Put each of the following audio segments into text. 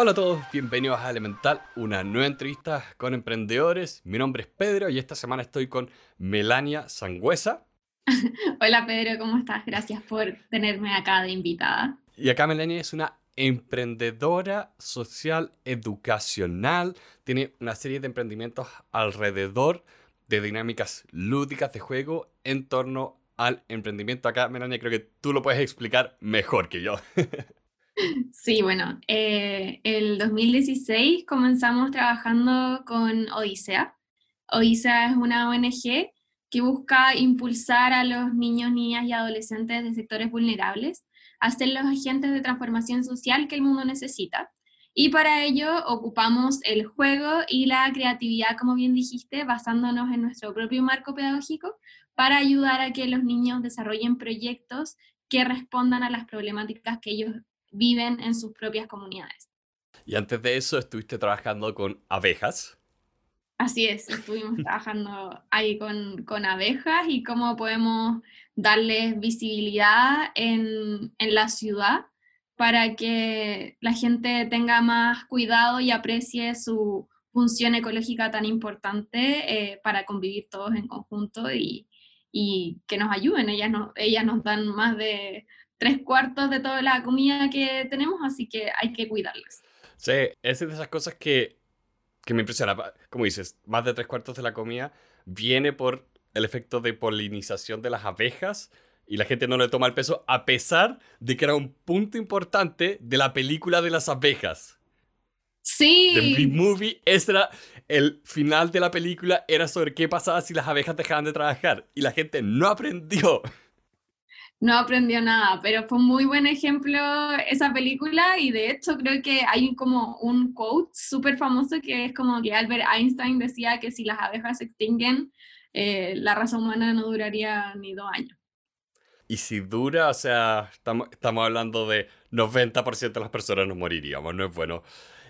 Hola a todos, bienvenidos a Elemental, una nueva entrevista con emprendedores. Mi nombre es Pedro y esta semana estoy con Melania Sangüesa. Hola Pedro, ¿cómo estás? Gracias por tenerme acá de invitada. Y acá Melania es una emprendedora social educacional, tiene una serie de emprendimientos alrededor de dinámicas lúdicas de juego en torno al emprendimiento. Acá, Melania, creo que tú lo puedes explicar mejor que yo. Sí, bueno, eh, el 2016 comenzamos trabajando con Odisea. Odisea es una ONG que busca impulsar a los niños, niñas y adolescentes de sectores vulnerables a ser los agentes de transformación social que el mundo necesita. Y para ello ocupamos el juego y la creatividad, como bien dijiste, basándonos en nuestro propio marco pedagógico para ayudar a que los niños desarrollen proyectos que respondan a las problemáticas que ellos viven en sus propias comunidades. Y antes de eso estuviste trabajando con abejas. Así es, estuvimos trabajando ahí con, con, abejas y cómo podemos darles visibilidad en, en, la ciudad para que la gente tenga más cuidado y aprecie su función ecológica tan importante eh, para convivir todos en conjunto y, y que nos ayuden. Ellas, no, ellas nos dan más de tres cuartos de toda la comida que tenemos, así que hay que cuidarlas. Sí, es de esas cosas que, que me impresiona. Como dices, más de tres cuartos de la comida viene por el efecto de polinización de las abejas y la gente no le toma el peso a pesar de que era un punto importante de la película de las abejas. Sí. The Movie, ese era el final de la película, era sobre qué pasaba si las abejas dejaban de trabajar y la gente no aprendió no aprendió nada, pero fue un muy buen ejemplo esa película y de hecho creo que hay como un quote súper famoso que es como que Albert Einstein decía que si las abejas se extinguen, eh, la raza humana no duraría ni dos años. Y si dura, o sea, estamos, estamos hablando de 90% de las personas nos moriríamos, no es bueno.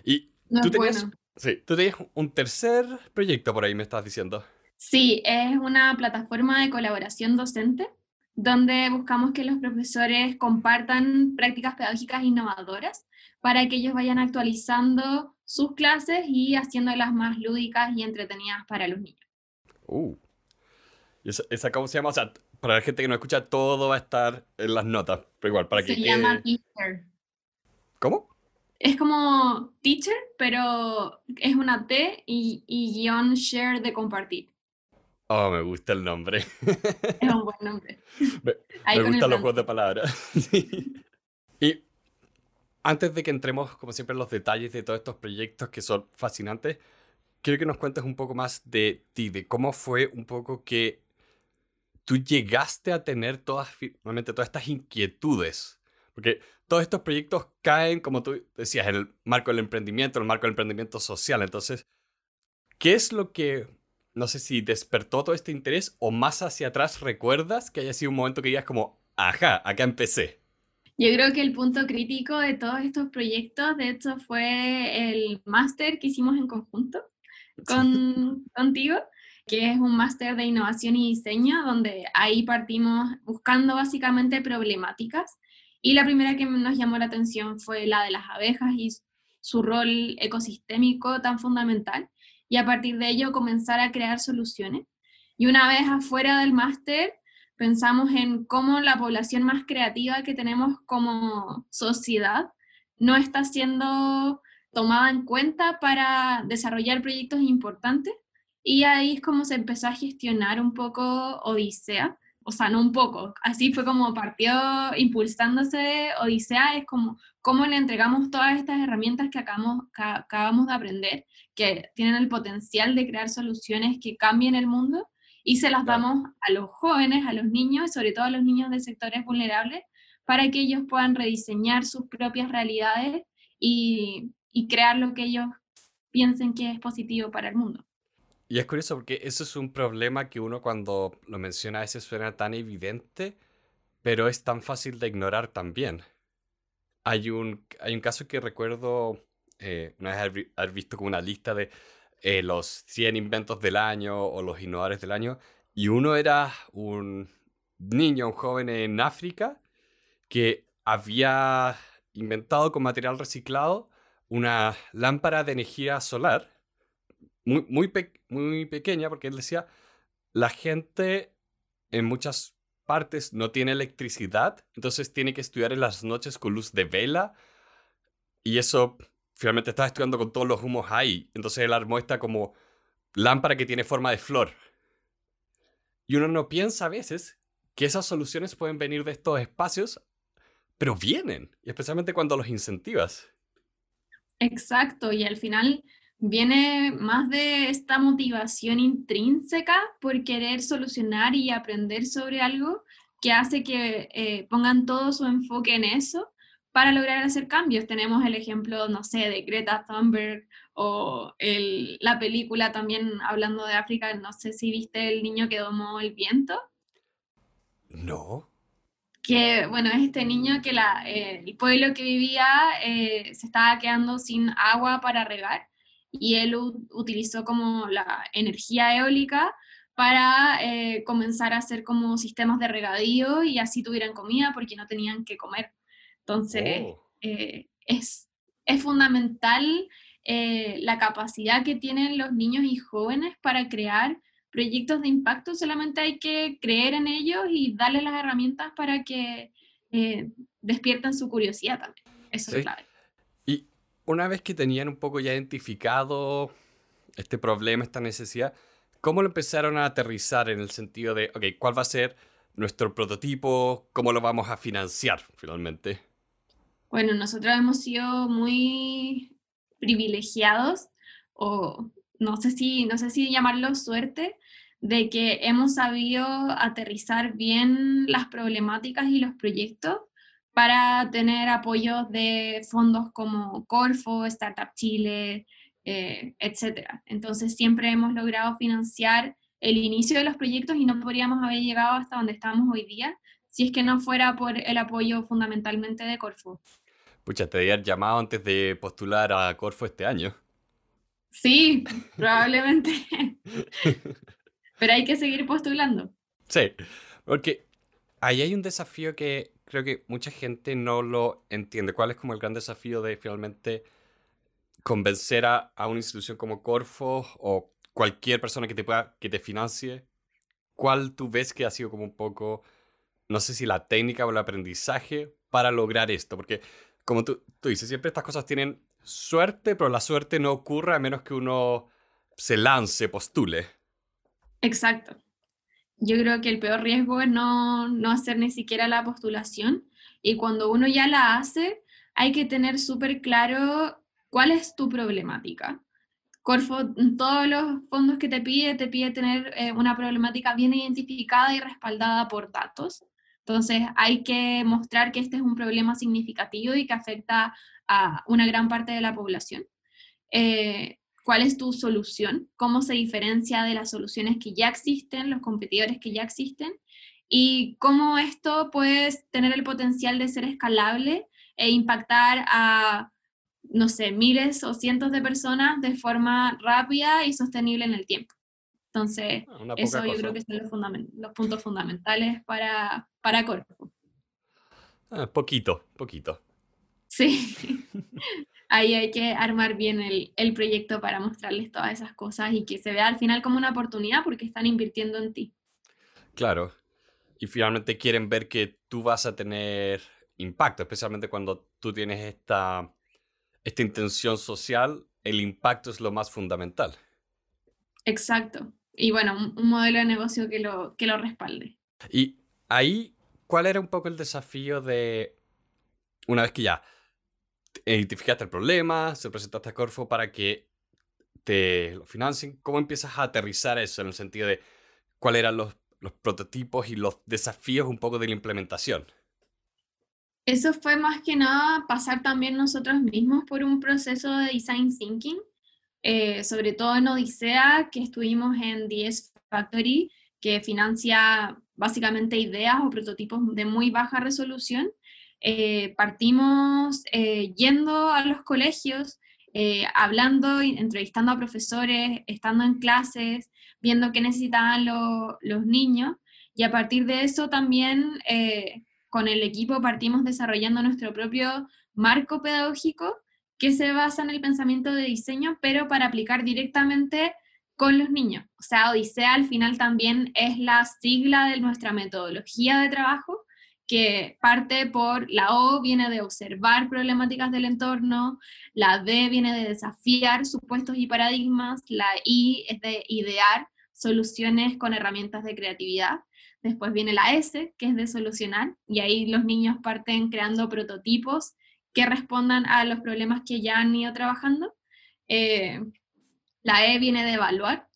Y no tú, es tenías, bueno. sí, tú tenías un tercer proyecto por ahí, me estás diciendo. Sí, es una plataforma de colaboración docente donde buscamos que los profesores compartan prácticas pedagógicas innovadoras para que ellos vayan actualizando sus clases y haciéndolas más lúdicas y entretenidas para los niños. Uh. ¿Y esa, cómo se llama? O sea, para la gente que no escucha, todo va a estar en las notas, pero igual, para se que... Se llama Teacher. ¿Cómo? Es como Teacher, pero es una T y, y guion share de compartir. Oh, me gusta el nombre. Es un buen nombre. Me, me gustan los juegos de palabras. Y antes de que entremos, como siempre, en los detalles de todos estos proyectos que son fascinantes, quiero que nos cuentes un poco más de ti, de cómo fue un poco que tú llegaste a tener todas, normalmente todas estas inquietudes. Porque todos estos proyectos caen, como tú decías, en el marco del emprendimiento, en el marco del emprendimiento social. Entonces, ¿qué es lo que no sé si despertó todo este interés o más hacia atrás recuerdas que haya sido un momento que digas como, ajá, acá empecé. Yo creo que el punto crítico de todos estos proyectos, de hecho, fue el máster que hicimos en conjunto con, contigo, que es un máster de innovación y diseño, donde ahí partimos buscando básicamente problemáticas. Y la primera que nos llamó la atención fue la de las abejas y su rol ecosistémico tan fundamental y a partir de ello comenzar a crear soluciones. Y una vez afuera del máster, pensamos en cómo la población más creativa que tenemos como sociedad no está siendo tomada en cuenta para desarrollar proyectos importantes. Y ahí es como se empezó a gestionar un poco Odisea, o sea, no un poco, así fue como partió impulsándose Odisea, es como cómo le entregamos todas estas herramientas que acabamos, que acabamos de aprender, que tienen el potencial de crear soluciones que cambien el mundo, y se las damos a los jóvenes, a los niños, y sobre todo a los niños de sectores vulnerables, para que ellos puedan rediseñar sus propias realidades y, y crear lo que ellos piensen que es positivo para el mundo. Y es curioso porque eso es un problema que uno cuando lo menciona a veces suena tan evidente, pero es tan fácil de ignorar también. Hay un, hay un caso que recuerdo eh, una vez visto como una lista de eh, los 100 inventos del año o los innovadores del año, y uno era un niño, un joven en África, que había inventado con material reciclado una lámpara de energía solar muy, muy pequeña, porque él decía, la gente en muchas partes no tiene electricidad, entonces tiene que estudiar en las noches con luz de vela, y eso finalmente estaba estudiando con todos los humos ahí, entonces él armó esta como lámpara que tiene forma de flor. Y uno no piensa a veces que esas soluciones pueden venir de estos espacios, pero vienen, y especialmente cuando los incentivas. Exacto, y al final viene más de esta motivación intrínseca por querer solucionar y aprender sobre algo que hace que eh, pongan todo su enfoque en eso para lograr hacer cambios. Tenemos el ejemplo, no sé, de Greta Thunberg o la película también hablando de África, no sé si viste el niño que domó el viento. No. Que, bueno, es este niño que la, eh, el pueblo que vivía eh, se estaba quedando sin agua para regar y él utilizó como la energía eólica para eh, comenzar a hacer como sistemas de regadío y así tuvieran comida porque no tenían que comer. Entonces, oh. eh, es, es fundamental eh, la capacidad que tienen los niños y jóvenes para crear proyectos de impacto, solamente hay que creer en ellos y darles las herramientas para que despierten su curiosidad también. Eso es clave una vez que tenían un poco ya identificado este problema, esta necesidad, ¿cómo lo empezaron a aterrizar en el sentido de, ok, ¿cuál va a ser nuestro prototipo? ¿Cómo lo vamos a financiar finalmente? Bueno, nosotros hemos sido muy privilegiados, o no sé si, no sé si llamarlo suerte, de que hemos sabido aterrizar bien las problemáticas y los proyectos para tener apoyos de fondos como Corfo, Startup Chile, eh, etc. Entonces siempre hemos logrado financiar el inicio de los proyectos y no podríamos haber llegado hasta donde estamos hoy día si es que no fuera por el apoyo fundamentalmente de Corfo. Pucha, te habían llamado antes de postular a Corfo este año. Sí, probablemente. Pero hay que seguir postulando. Sí, porque ahí hay un desafío que creo que mucha gente no lo entiende. ¿Cuál es como el gran desafío de finalmente convencer a, una institución como Corfo o cualquier persona que te pueda, que te financie? ¿Cuál tú ves que ha sido como un poco, no sé si la técnica o el aprendizaje para lograr esto? Porque como tú, tú dices, siempre estas cosas tienen suerte, pero la suerte no ocurre a menos que uno se lance, postule. Exacto yo creo que el peor riesgo es no, no hacer ni siquiera la postulación y cuando uno ya la hace, hay que tener súper claro cuál es tu problemática. Corfo, todos los fondos que te pide, te pide tener eh, una problemática bien identificada y respaldada por datos. Entonces, hay que mostrar que este es un problema significativo y que afecta a una gran parte de la población. Eh, cuál es tu solución, cómo se diferencia de las soluciones que ya existen, los competidores que ya existen, y cómo esto puede tener el potencial de ser escalable e impactar a, no sé, miles o cientos de personas de forma rápida y sostenible en el tiempo. Entonces, ah, eso yo creo que son los, puntos fundamentales para, para Corpo. Ah, poquito, poquito. Sí. ahí hay que armar bien el, el, proyecto para mostrarles todas esas cosas y que se vea al final como una oportunidad porque están invirtiendo en ti. Claro. Y finalmente quieren ver que tú vas a tener impacto, especialmente cuando tú tienes esta, esta intención social, el impacto es lo más fundamental. Exacto. Y bueno, un, modelo de negocio que lo, que lo respalde. Y ahí, ¿cuál era un poco el desafío de, una vez que ya identificaste el problema, se presentaste a Corfo para que te lo financien. ¿Cómo empiezas a aterrizar eso en el sentido de cuáles eran los, los prototipos y los desafíos un poco de la implementación? Eso fue más que nada pasar también nosotros mismos por un proceso de design thinking, eh, sobre todo en Odisea, que estuvimos en DS Factory, que financia básicamente ideas o prototipos de muy baja resolución eh, partimos eh, yendo a los colegios, hablando, entrevistando a profesores, estando en clases, viendo qué necesitaban los niños y a partir de eso también con el equipo partimos desarrollando nuestro propio marco pedagógico que se basa en el pensamiento de diseño, pero para aplicar directamente con los niños. O sea, Odisea al final también es la sigla de nuestra metodología de trabajo, que parte por la O viene de observar problemáticas del entorno, la D viene de desafiar supuestos y paradigmas, la I es de idear soluciones con herramientas de creatividad, después viene la S, que es de solucionar, y ahí los niños parten creando prototipos que respondan a los problemas que ya han ido trabajando. Eh, la E viene de evaluar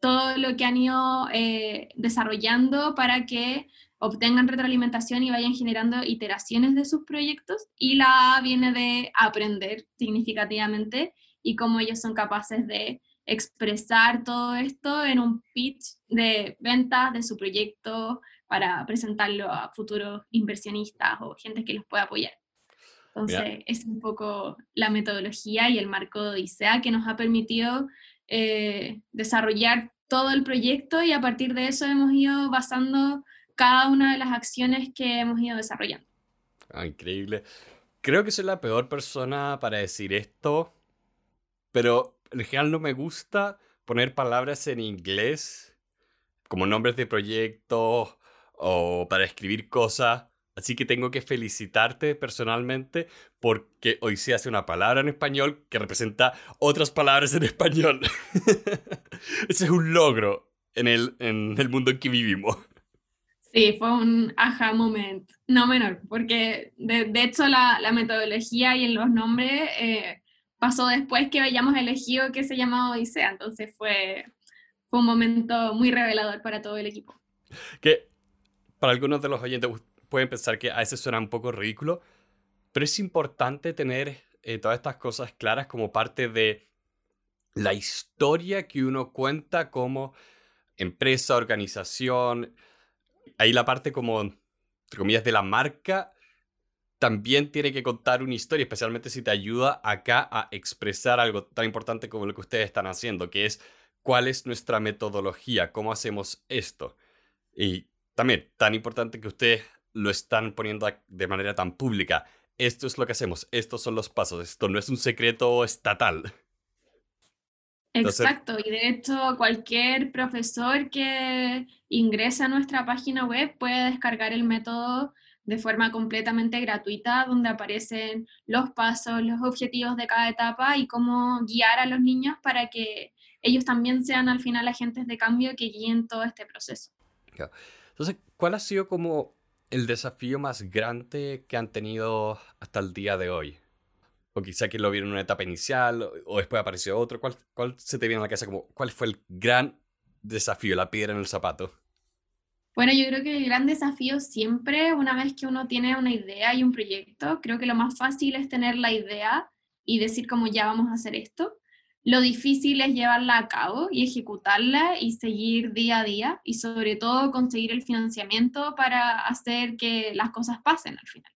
todo lo que han ido eh, desarrollando para que obtengan retroalimentación y vayan generando iteraciones de sus proyectos. Y la A viene de aprender significativamente y cómo ellos son capaces de expresar todo esto en un pitch de ventas de su proyecto para presentarlo a futuros inversionistas o gente que los pueda apoyar. Entonces, es un poco la metodología y el marco de Odisea que nos ha permitido eh, desarrollar todo el proyecto y a partir de eso hemos ido basando cada una de las acciones que hemos ido desarrollando. Ah, increíble. Creo que soy la peor persona para decir esto, pero en general no me gusta poner palabras en inglés como nombres de proyectos o para escribir cosas. Así que tengo que felicitarte personalmente porque hoy se hace una palabra en español que representa otras palabras en español. Ese es un logro en el, en el mundo en que vivimos. Sí, fue un aha moment, no menor, porque de, hecho la, la, metodología y los nombres eh, pasó después que hayamos elegido que se llamaba Odisea, entonces fue, fue un momento muy revelador para todo el equipo. Que para algunos de los oyentes pueden pensar que a veces suena un poco ridículo, pero es importante tener eh, todas estas cosas claras como parte de la historia que uno cuenta como empresa, organización. Ahí la parte como, entre comillas, de la marca también tiene que contar una historia, especialmente si te ayuda acá a expresar algo tan importante como lo que ustedes están haciendo, que es cuál es nuestra metodología, cómo hacemos esto. Y también tan importante que ustedes lo están poniendo de manera tan pública. Esto es lo que hacemos, estos son los pasos, esto no es un secreto estatal. Exacto, y de hecho cualquier profesor que ingrese a nuestra página web puede descargar el método de forma completamente gratuita, donde aparecen los pasos, los objetivos de cada etapa y cómo guiar a los niños para que ellos también sean al final agentes de cambio que guíen todo este proceso. Entonces, ¿cuál ha sido como el desafío más grande que han tenido hasta el día de hoy? O quizá que lo vieron en una etapa inicial o después apareció otro. ¿Cuál, ¿Cuál se te viene a la cabeza como cuál fue el gran desafío, la piedra en el zapato? Bueno, yo creo que el gran desafío siempre, una vez que uno tiene una idea y un proyecto, creo que lo más fácil es tener la idea y decir como ya vamos a hacer esto. Lo difícil es llevarla a cabo y ejecutarla y seguir día a día y sobre todo conseguir el financiamiento para hacer que las cosas pasen al final.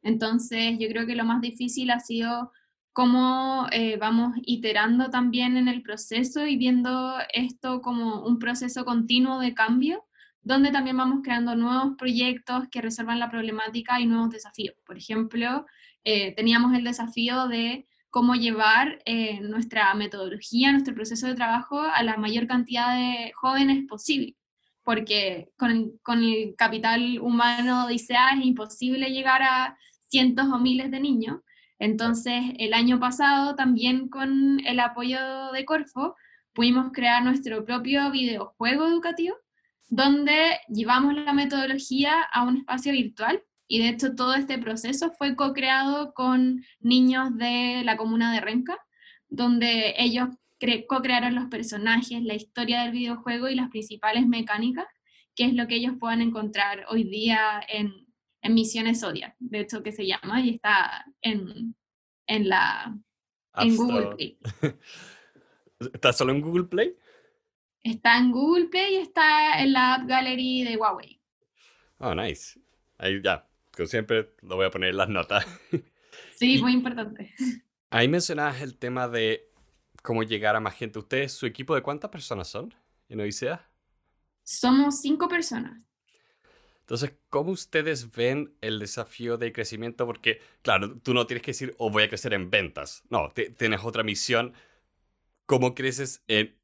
Entonces yo creo que lo más difícil ha sido cómo eh, vamos iterando también en el proceso y viendo esto como un proceso continuo de cambio, donde también vamos creando nuevos proyectos que resuelvan la problemática y nuevos desafíos. Por ejemplo, eh, teníamos el desafío de cómo llevar eh, nuestra metodología, nuestro proceso de trabajo a la mayor cantidad de jóvenes posible, porque con, con el capital humano de ICEA es imposible llegar a cientos o miles de niños. Entonces, el año pasado, también con el apoyo de Corfo, pudimos crear nuestro propio videojuego educativo, donde llevamos la metodología a un espacio virtual y de hecho todo este proceso fue co-creado con niños de la comuna de Renca, donde ellos co-crearon los personajes, la historia del videojuego y las principales mecánicas, que es lo que ellos puedan encontrar hoy día en, en Misiones Zodiac, de hecho que se llama, y está en, en la en Google Play. ¿Está solo en Google Play? Está en Google Play y está en la App Gallery de Huawei. Oh, nice. Ahí ya, como siempre, lo voy a poner en las notas. Sí, muy importante. Ahí mencionabas el tema de cómo llegar a más gente. ¿Ustedes, su equipo de cuántas personas son en Odisea? Somos cinco personas. Entonces, ¿cómo ustedes ven el desafío de crecimiento? Porque, claro, tú no tienes que decir, oh, voy a crecer en ventas. No, tienes otra misión. ¿Cómo creces en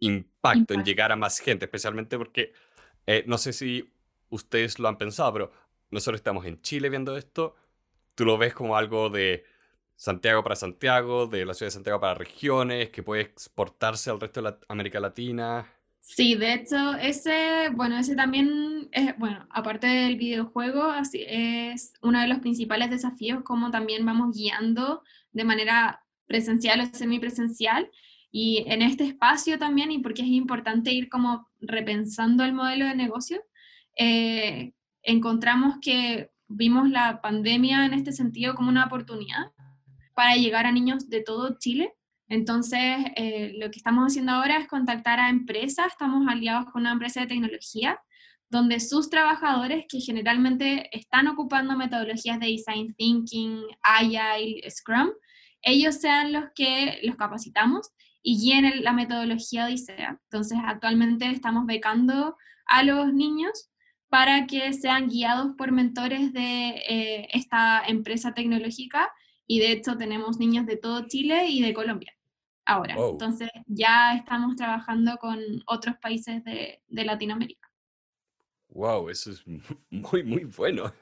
impacto, en llegar a más gente? Especialmente porque, eh, no sé si ustedes lo han pensado, pero nosotros estamos en Chile viendo esto. Tú lo ves como algo de Santiago para Santiago, de la ciudad de Santiago para regiones, que puede exportarse al resto de América Latina. Sí, de hecho, ese, bueno, ese también es, bueno, aparte del videojuego, así es uno de los principales desafíos, como también vamos guiando de manera presencial o semipresencial. Y en este espacio también, y porque es importante ir como repensando el modelo de negocio, eh, encontramos que vimos la pandemia en este sentido como una oportunidad para llegar a niños de todo Chile entonces, eh, lo que estamos haciendo ahora es contactar a empresas, estamos aliados con una empresa de tecnología, donde sus trabajadores, que generalmente están ocupando metodologías de design thinking, agile, scrum, ellos sean los que los capacitamos y guíen la metodología Odisea. Entonces, actualmente estamos becando a los niños para que sean guiados por mentores de eh, esta empresa tecnológica y de hecho tenemos niños de todo Chile y de Colombia ahora. Entonces ya estamos trabajando con otros países de, de, Latinoamérica. Wow, eso es muy, muy bueno.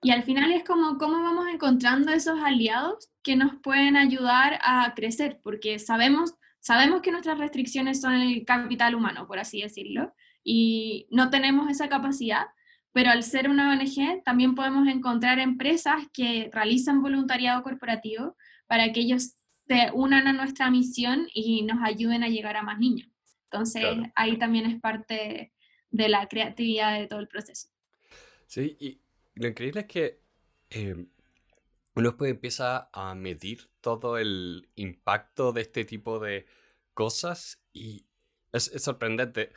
Y al final es como cómo vamos encontrando esos aliados que nos pueden ayudar a crecer, porque sabemos, sabemos que nuestras restricciones son el capital humano, por así decirlo, y no tenemos esa capacidad, pero al ser una ONG también podemos encontrar empresas que realizan voluntariado corporativo para que ellos se unan a nuestra misión y nos ayuden a llegar a más niños. Entonces, ahí también es parte de la creatividad de todo el proceso. Sí, y lo increíble es que eh, uno después empieza a medir todo el impacto de este tipo de cosas y es, es sorprendente.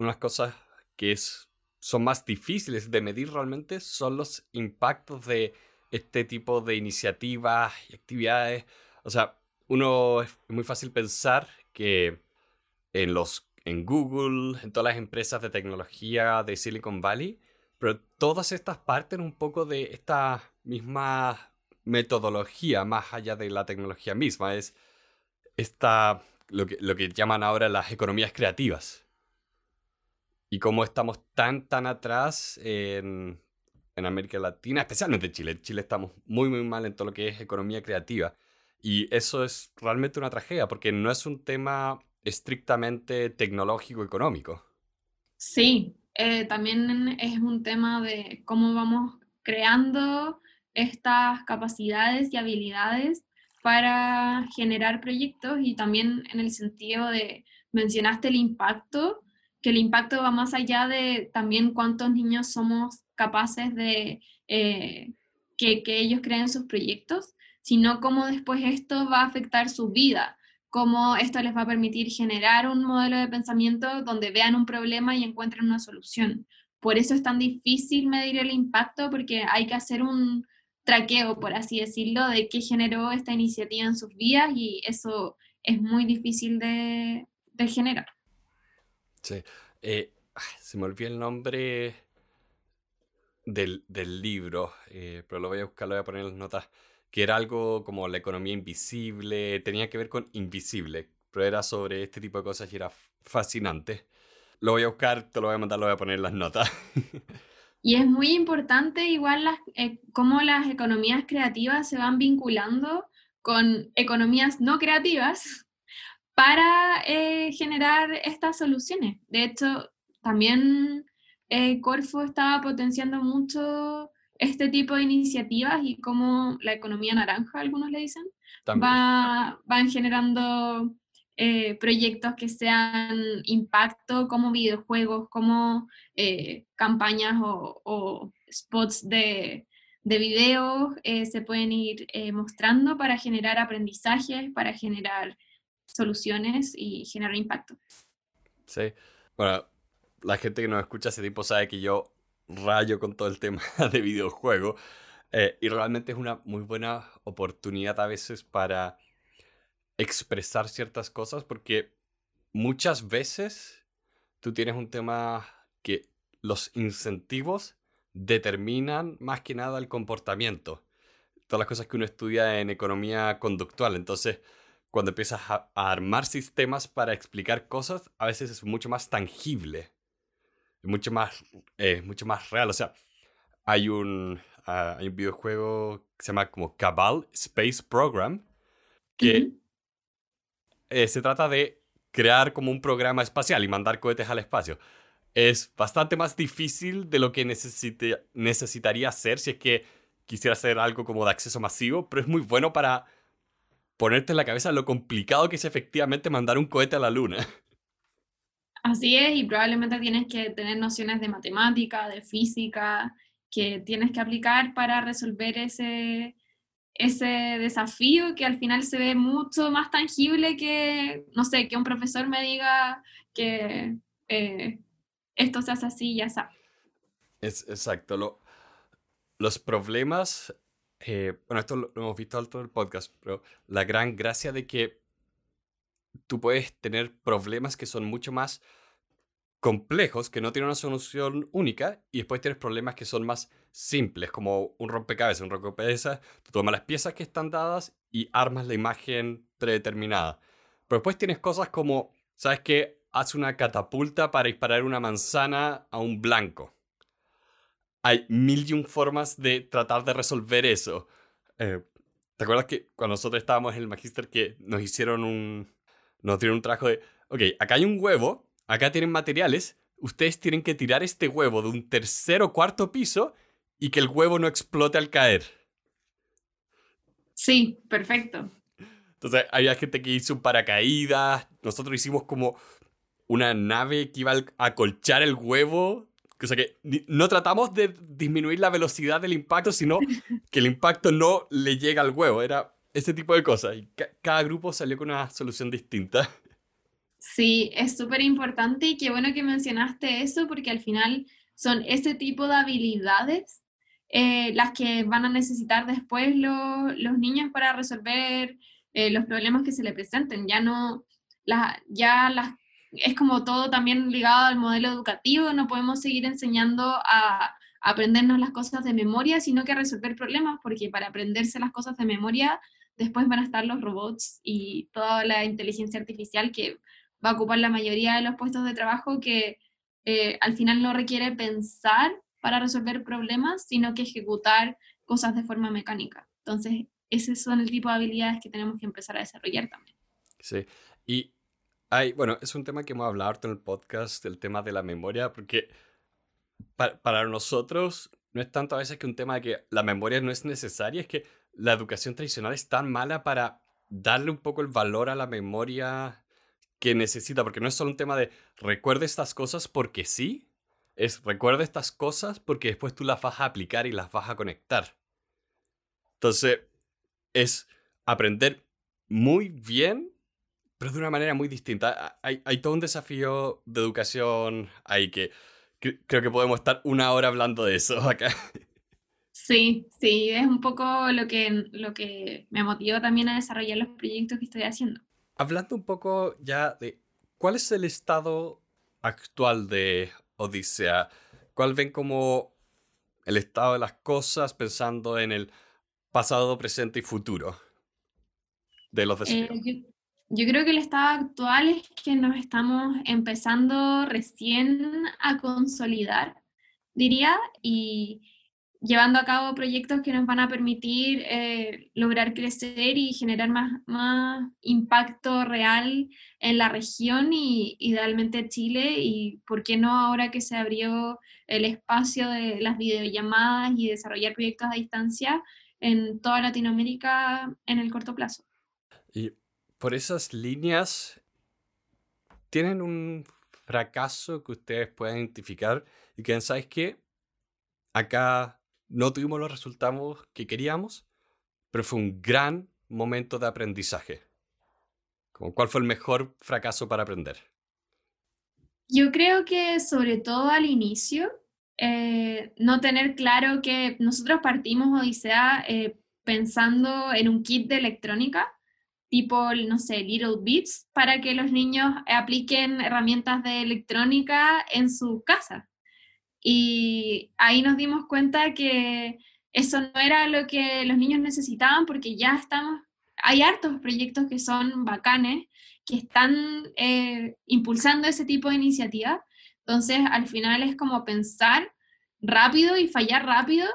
Unas cosas que es, son más difíciles de medir realmente son los impactos de este tipo de iniciativas y actividades. O sea, uno es muy fácil pensar que en los en Google, en todas las empresas de tecnología de Silicon Valley, pero todas estas parten un poco de esta misma metodología más allá de la tecnología misma, es esta lo que, lo que llaman ahora las economías creativas. Y cómo estamos tan tan atrás en, en América Latina, especialmente en Chile. En Chile estamos muy muy mal en todo lo que es economía creativa. Y eso es realmente una tragedia, porque no es un tema estrictamente tecnológico económico. Sí, eh, también es un tema de cómo vamos creando estas capacidades y habilidades para generar proyectos y también en el sentido de, mencionaste el impacto, que el impacto va más allá de también cuántos niños somos capaces de eh, que, que ellos creen sus proyectos, sino cómo después esto va a afectar su vida, cómo esto les va a permitir generar un modelo de pensamiento donde vean un problema y encuentren una solución. Por eso es tan difícil medir el impacto, porque hay que hacer un traqueo, por así decirlo, de qué generó esta iniciativa en sus vidas y eso es muy difícil de, generar. Sí. Eh, se me olvidó el nombre del, libro, eh, pero lo voy a buscar, lo voy a poner en las notas que era algo como la economía invisible, tenía que ver con invisible, pero era sobre este tipo de cosas y era fascinante. Lo voy a buscar, te lo voy a mandar, lo voy a poner en las notas. Y es muy importante igual las, eh, cómo las economías creativas se van vinculando con economías no creativas para eh, generar estas soluciones. De hecho, también eh, Corfo estaba potenciando mucho este tipo de iniciativas y cómo la economía naranja, algunos le dicen, va, van generando eh, proyectos que sean impacto como videojuegos, como eh, campañas o, spots de, de video eh, se pueden ir mostrando para generar aprendizajes, para generar soluciones y generar impacto. Sí, bueno, la gente que nos escucha ese tipo sabe que yo rayo con todo el tema de videojuego. Eh, y realmente es una muy buena oportunidad a veces para expresar ciertas cosas porque muchas veces tú tienes un tema que los incentivos determinan más que nada el comportamiento. Todas las cosas que uno estudia en economía conductual. Entonces, cuando empiezas a, armar sistemas para explicar cosas, a veces es mucho más tangible, mucho más, eh, mucho más real. O sea, hay un, ah, hay un videojuego que se llama como Cabal Space Program, que eh, se trata de crear como un programa espacial y mandar cohetes al espacio. Es bastante más difícil de lo que necesitaría hacer si es que quisiera hacer algo como de acceso masivo, pero es muy bueno para ponerte en la cabeza lo complicado que es efectivamente mandar un cohete a la luna. Así es, y probablemente tienes que tener nociones de matemática, de física, que tienes que aplicar para resolver ese, ese desafío que al final se ve mucho más tangible que, no sé, que un profesor me diga que eh, esto se hace así y ya está. Es exacto. Lo, los problemas, eh, bueno, esto lo, hemos visto al todo el podcast, pero la gran gracia de que tú puedes tener problemas que son mucho más complejos, que no tienen una solución única, y después tienes problemas que son más simples, como un rompecabezas. Un rompecabezas, tú tomas las piezas que están dadas y armas la imagen predeterminada. Pero después tienes cosas como, ¿sabes qué? Haz una catapulta para disparar una manzana a un blanco. Hay mil y un formas de tratar de resolver eso. Eh, ¿Te acuerdas que cuando nosotros estábamos en el Magister que nos hicieron un... nos dieron un trabajo de, ok, acá hay un huevo, acá tienen materiales, ustedes tienen que tirar este huevo de un tercer o cuarto piso y que el huevo no explote al caer. Sí, perfecto. Entonces había gente que hizo un paracaídas, nosotros hicimos como una nave que iba a acolchar el huevo. O sea que no tratamos de disminuir la velocidad del impacto, sino que el impacto no le llega al huevo. Era ese tipo de cosas. Y cada grupo salió con una solución distinta. Sí, es súper importante y qué bueno que mencionaste eso porque al final son ese tipo de habilidades eh, las que van a necesitar después los niños para resolver eh, los problemas que se le presenten. Ya no, ya las, es como todo también ligado al modelo educativo, no podemos seguir enseñando a, aprendernos las cosas de memoria, sino que a resolver problemas, porque para aprenderse las cosas de memoria, después van a estar los robots y toda la inteligencia artificial que va a ocupar la mayoría de los puestos de trabajo que eh, al final no requiere pensar para resolver problemas, sino que ejecutar cosas de forma mecánica. Entonces, ese son el tipo de habilidades que tenemos que empezar a desarrollar también. Sí, y hay, bueno, es un tema que hemos hablado en el podcast, el tema de la memoria, porque para, nosotros no es tanto a veces que un tema de que la memoria no es necesaria, es que la educación tradicional es tan mala para darle un poco el valor a la memoria que necesita, porque no es solo un tema de recuerde estas cosas porque sí, es recuerda estas cosas porque después tú las vas a aplicar y las vas a conectar. Entonces, es aprender muy bien, pero de una manera muy distinta. Hay, hay todo un desafío de educación ahí que, creo que podemos estar una hora hablando de eso acá. Sí, sí, es un poco lo que, lo que me motivó también a desarrollar los proyectos que estoy haciendo. Hablando un poco ya de cuál es el estado actual de Odisea, ¿cuál ven como el estado de las cosas pensando en el pasado, presente y futuro de los eh, desafíos? Yo, creo que el estado actual es que nos estamos empezando recién a consolidar, diría, y llevando a cabo proyectos que nos van a permitir eh, lograr crecer y generar más, más impacto real en la región y idealmente Chile y por qué no ahora que se abrió el espacio de las videollamadas y desarrollar proyectos a distancia en toda Latinoamérica en el corto plazo. Por esas líneas, ¿tienen un fracaso que ustedes puedan identificar y que, ¿sabes qué? Acá no tuvimos los resultados que queríamos, pero fue un gran momento de aprendizaje. ¿Cuál fue el mejor fracaso para aprender? Yo creo que sobre todo al inicio, eh, no tener claro que nosotros partimos Odisea eh, pensando en un kit de electrónica, tipo, no sé, Little Bits, para que los niños apliquen herramientas de electrónica en su casa. y ahí nos dimos cuenta que eso no era lo que los niños necesitaban porque ya estamos, hay hartos proyectos que son bacanes, que están eh, impulsando ese tipo de iniciativa. Entonces, al final es como pensar rápido y fallar rápido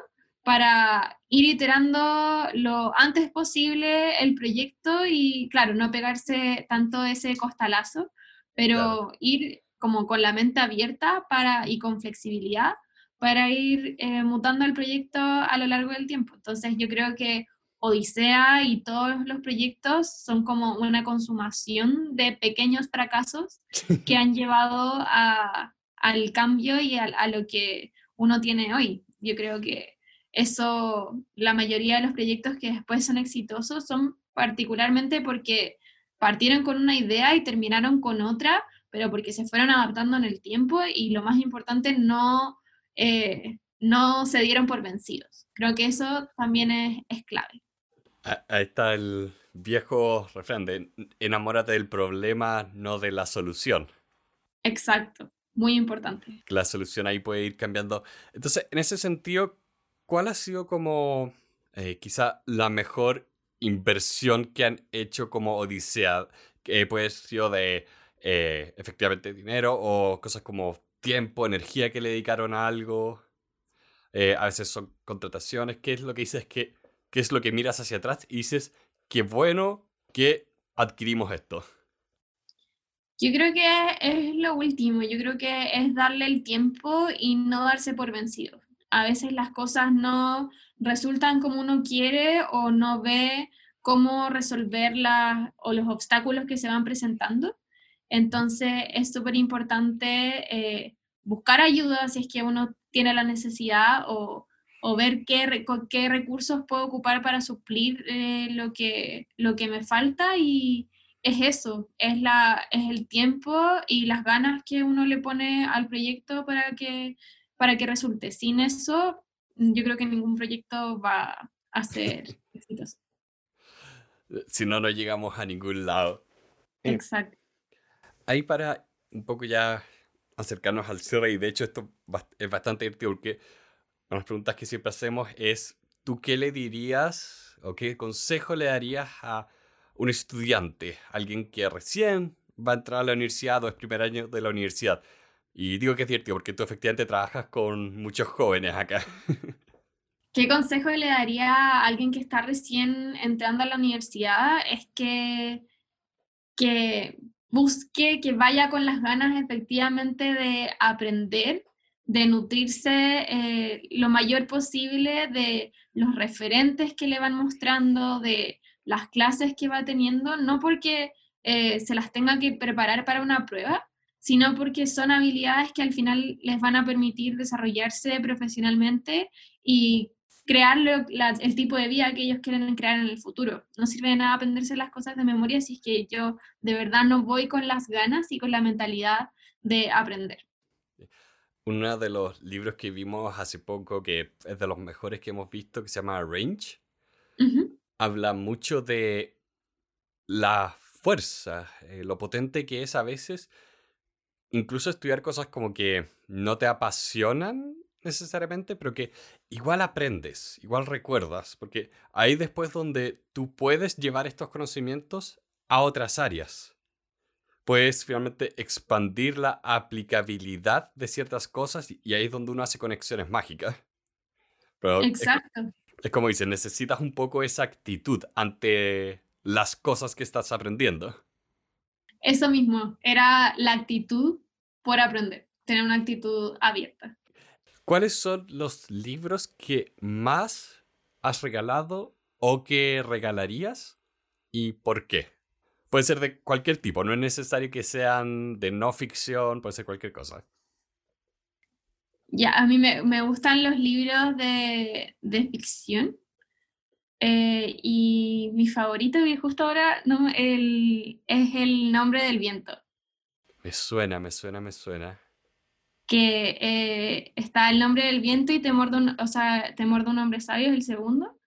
para ir iterando lo antes posible el proyecto y, claro, no pegarse tanto ese costalazo, pero ir como con la mente abierta para, y con flexibilidad para ir eh, mutando el proyecto a lo largo del tiempo. Entonces yo creo que Odisea y todos los proyectos son como una consumación de pequeños fracasos que han llevado a, al cambio y a, a, lo que uno tiene hoy. Yo creo que eso, la mayoría de los proyectos que después son exitosos son particularmente porque partieron con una idea y terminaron con otra, pero porque se fueron adaptando en el tiempo y lo más importante, no, eh, no se dieron por vencidos. Creo que eso también es, es clave. Ahí está el viejo refrán de enamórate del problema, no de la solución. Exacto, muy importante. La solución ahí puede ir cambiando. Entonces, en ese sentido, ¿cuál ha sido como eh, quizá la mejor inversión que han hecho como Odisea? Que puede ser de eh, efectivamente dinero o cosas como tiempo, energía que le dedicaron a algo. Eh, a veces son contrataciones. ¿Qué es lo que dices? ¿Qué, ¿Qué es lo que miras hacia atrás y dices, qué bueno que adquirimos esto? Yo creo que es lo último, yo creo que es darle el tiempo y no darse por vencido. A veces las cosas no resultan como uno quiere o no ve cómo resolverlas o los obstáculos que se van presentando. Entonces es súper importante eh, buscar ayuda si es que uno tiene la necesidad o, ver qué, qué, recursos puedo ocupar para suplir eh, lo, que, lo que me falta y es eso, es, la, es el tiempo y las ganas que uno le pone al proyecto para que, para que resulte. Sin eso, yo creo que ningún proyecto va a ser exitoso. Si no, no llegamos a ningún lado. Exacto ahí para un poco ya acercarnos al cierre, y de hecho esto es bastante divertido porque una de las preguntas que siempre hacemos es, ¿tú qué le dirías o qué consejo le darías a un estudiante, alguien que recién va a entrar a la universidad o es primer año de la universidad? Y digo que es divertido porque tú efectivamente trabajas con muchos jóvenes acá. ¿Qué consejo le daría a alguien que está recién entrando a la universidad? Es que, que busque, que vaya con las ganas efectivamente de aprender, de nutrirse eh, lo mayor posible de los referentes que le van mostrando, de las clases que va teniendo, no porque eh, se las tenga que preparar para una prueba, sino porque son habilidades que al final les van a permitir desarrollarse profesionalmente y crear el tipo de vida que ellos quieren crear en el futuro. No sirve de nada aprenderse las cosas de memoria si es que yo de verdad no voy con las ganas y con la mentalidad de aprender. Uno de los libros que vimos hace poco, que es de los mejores que hemos visto, que se llama Range, habla mucho de la fuerza, eh, lo potente que es a veces incluso estudiar cosas como que no te apasionan necesariamente, pero que igual aprendes, igual recuerdas, porque ahí después donde tú puedes llevar estos conocimientos a otras áreas. Puedes finalmente expandir la aplicabilidad de ciertas cosas y ahí es donde uno hace conexiones mágicas. Exacto. Es, como dice, necesitas un poco esa actitud ante las cosas que estás aprendiendo. Eso mismo, era la actitud por aprender, tener una actitud abierta. ¿Cuáles son los libros que más has regalado o que regalarías y por qué? Puede ser de cualquier tipo, no es necesario que sean de no ficción, puede ser cualquier cosa. Ya, a mí me, gustan los libros de, ficción. Eh, y mi favorito, que justo ahora no, el, es El nombre del viento. Me suena, me suena, me suena. Que eh, está El nombre del viento y Temor de, un, o sea, Temor de un hombre sabio, el segundo,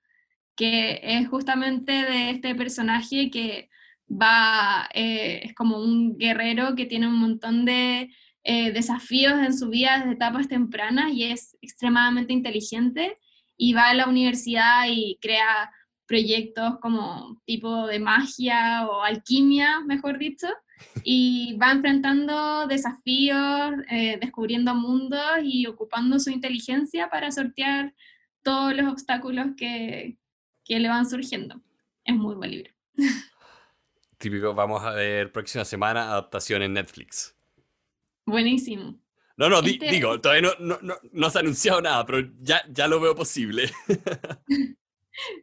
que es justamente de este personaje que va, eh, es como un guerrero que tiene un montón de eh, desafíos en su vida desde etapas tempranas y es extremadamente inteligente y va a la universidad y crea proyectos como tipo de magia o alquimia, mejor dicho, y va enfrentando desafíos, eh, descubriendo mundos y ocupando su inteligencia para sortear todos los obstáculos que, que le van surgiendo. Es muy buen libro. Típico, vamos a ver próxima semana adaptación en Netflix. Buenísimo. No, no, este digo, todavía no, no, no, se ha anunciado nada, pero ya, ya lo veo posible.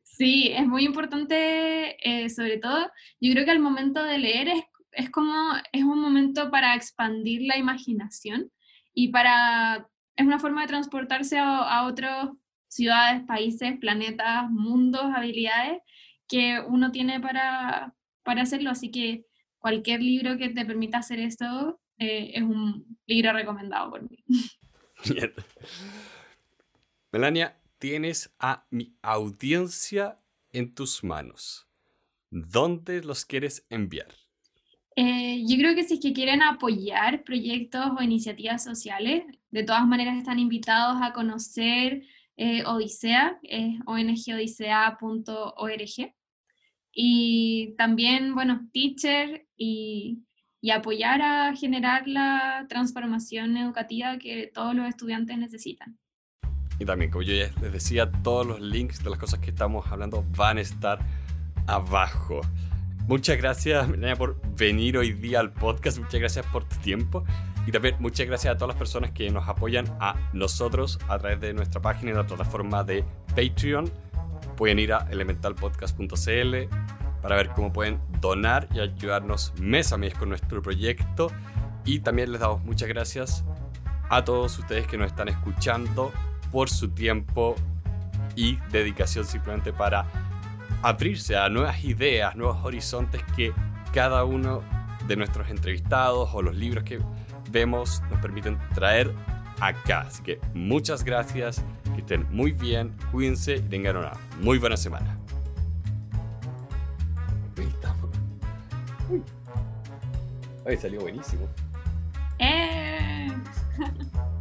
sí, es muy importante, eh, sobre todo, yo creo que al momento de leer es, es como, es un momento para expandir la imaginación y para, es una forma de transportarse a, a otras ciudades, países, planetas, mundos, habilidades que uno tiene para, para hacerlo. Así que cualquier libro que te permita hacer esto eh, es un libro recomendado por mí. Bien. Melania, tienes a mi audiencia en tus manos. ¿Dónde los quieres enviar? Eh, yo creo que si es que quieren apoyar proyectos o iniciativas sociales, de todas maneras están invitados a conocer eh, Odisea, eh, ongodisea.org. Y también, bueno, Teacher y, y apoyar a generar la transformación educativa que todos los estudiantes necesitan. Y también, como yo ya les decía, todos los links de las cosas que estamos hablando van a estar abajo. Muchas gracias, Melania, por venir hoy día al podcast. Muchas gracias por tu tiempo. Y también muchas gracias a todas las personas que nos apoyan a nosotros a través de nuestra página y la plataforma de Patreon pueden ir a elementalpodcast.cl para ver cómo pueden donar y ayudarnos mes a mes con nuestro proyecto. Y también les damos muchas gracias a todos ustedes que nos están escuchando por su tiempo y dedicación simplemente para abrirse a nuevas ideas, nuevos horizontes que cada uno de nuestros entrevistados o los libros que vemos nos permiten traer acá. Así que muchas gracias que estén muy bien, cuídense y tengan una muy buena semana. Uy. Ay, salió buenísimo. ¡Eh!